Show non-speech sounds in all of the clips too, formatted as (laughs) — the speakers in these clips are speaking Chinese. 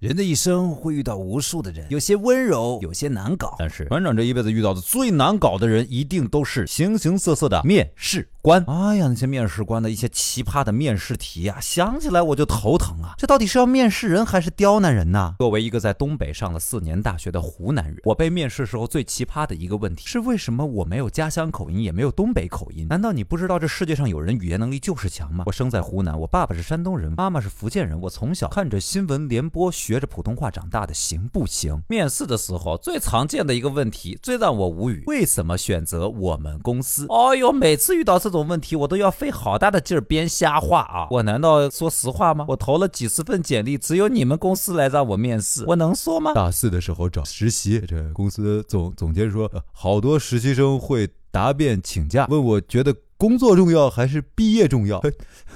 人的一生会遇到无数的人，有些温柔，有些难搞。但是船长这一辈子遇到的最难搞的人，一定都是形形色色的面试官。哎呀，那些面试官的一些奇葩的面试题呀，想起来我就头疼啊！这到底是要面试人还是刁难人呢？作为一个在东北上了四年大学的湖南人，我被面试时候最奇葩的一个问题是：为什么我没有家乡口音，也没有东北口音？难道你不知道这世界上有人语言能力就是强吗？我生在湖南，我爸爸是山东人，妈妈是福建人，我从小看着新闻联播学。学着普通话长大的行不行？面试的时候最常见的一个问题，最让我无语，为什么选择我们公司？哦呦，每次遇到这这种问题，我都要费好大的劲儿编瞎话啊！我难道说实话吗？我投了几十份简历，只有你们公司来让我面试，我能说吗？大四的时候找实习，这公司总总监说，好多实习生会答辩请假，问我觉得工作重要还是毕业重要？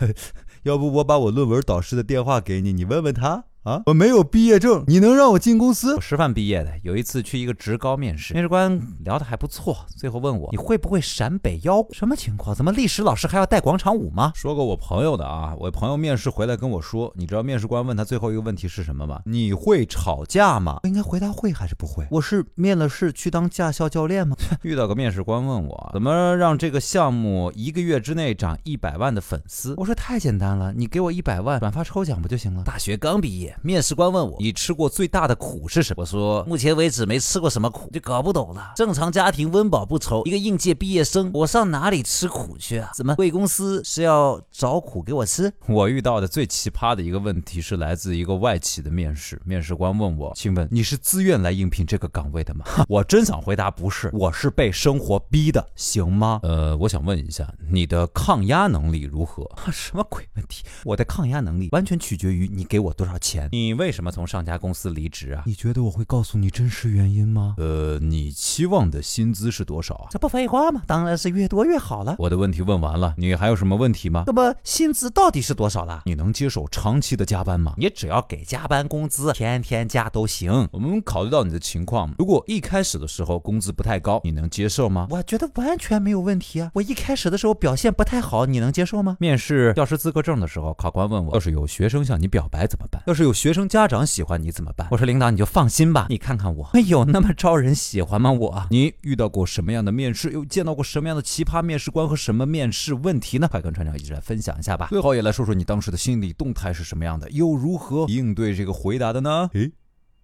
(laughs) 要不我把我论文导师的电话给你，你问问他。啊，我没有毕业证，你能让我进公司？我师范毕业的，有一次去一个职高面试，面试官聊得还不错，最后问我你会不会陕北腰鼓？什么情况？怎么历史老师还要带广场舞吗？说个我朋友的啊，我朋友面试回来跟我说，你知道面试官问他最后一个问题是什么吗？你会吵架吗？应该回答会还是不会？我是面了试去当驾校教练吗？(laughs) 遇到个面试官问我怎么让这个项目一个月之内涨一百万的粉丝？我说太简单了，你给我一百万，转发抽奖不就行了？大学刚毕业。面试官问我：“你吃过最大的苦是什么？”我说：“目前为止没吃过什么苦，就搞不懂了。正常家庭温饱不愁，一个应届毕业生，我上哪里吃苦去啊？怎么贵公司是要找苦给我吃？”我遇到的最奇葩的一个问题是来自一个外企的面试，面试官问我：“请问你是自愿来应聘这个岗位的吗？” (laughs) 我真想回答不是，我是被生活逼的，行吗？呃，我想问一下，你的抗压能力如何？什么鬼问题？我的抗压能力完全取决于你给我多少钱。你为什么从上家公司离职啊？你觉得我会告诉你真实原因吗？呃，你期望的薪资是多少啊？这不废话吗？当然是越多越好了。我的问题问完了，你还有什么问题吗？那么薪资到底是多少了？你能接受长期的加班吗？你只要给加班工资，天天加都行。我们考虑到你的情况，如果一开始的时候工资不太高，你能接受吗？我觉得完全没有问题啊。我一开始的时候表现不太好，你能接受吗？面试教师资格证的时候，考官问我，要是有学生向你表白怎么办？要是有学生家长喜欢你怎么办？我说领导你就放心吧，你看看我，有那么招人喜欢吗？我，你遇到过什么样的面试？又见到过什么样的奇葩面试官和什么面试问题呢？快跟船长一起来分享一下吧。最好也来说说你当时的心理动态是什么样的，又如何应对这个回答的呢？嘿，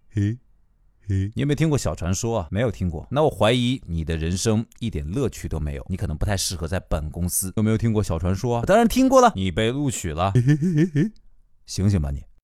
嘿，嘿，你有没有听过小传说啊？没有听过，那我怀疑你的人生一点乐趣都没有，你可能不太适合在本公司。有没有听过小传说啊？当然听过了，你被录取了，醒醒吧你！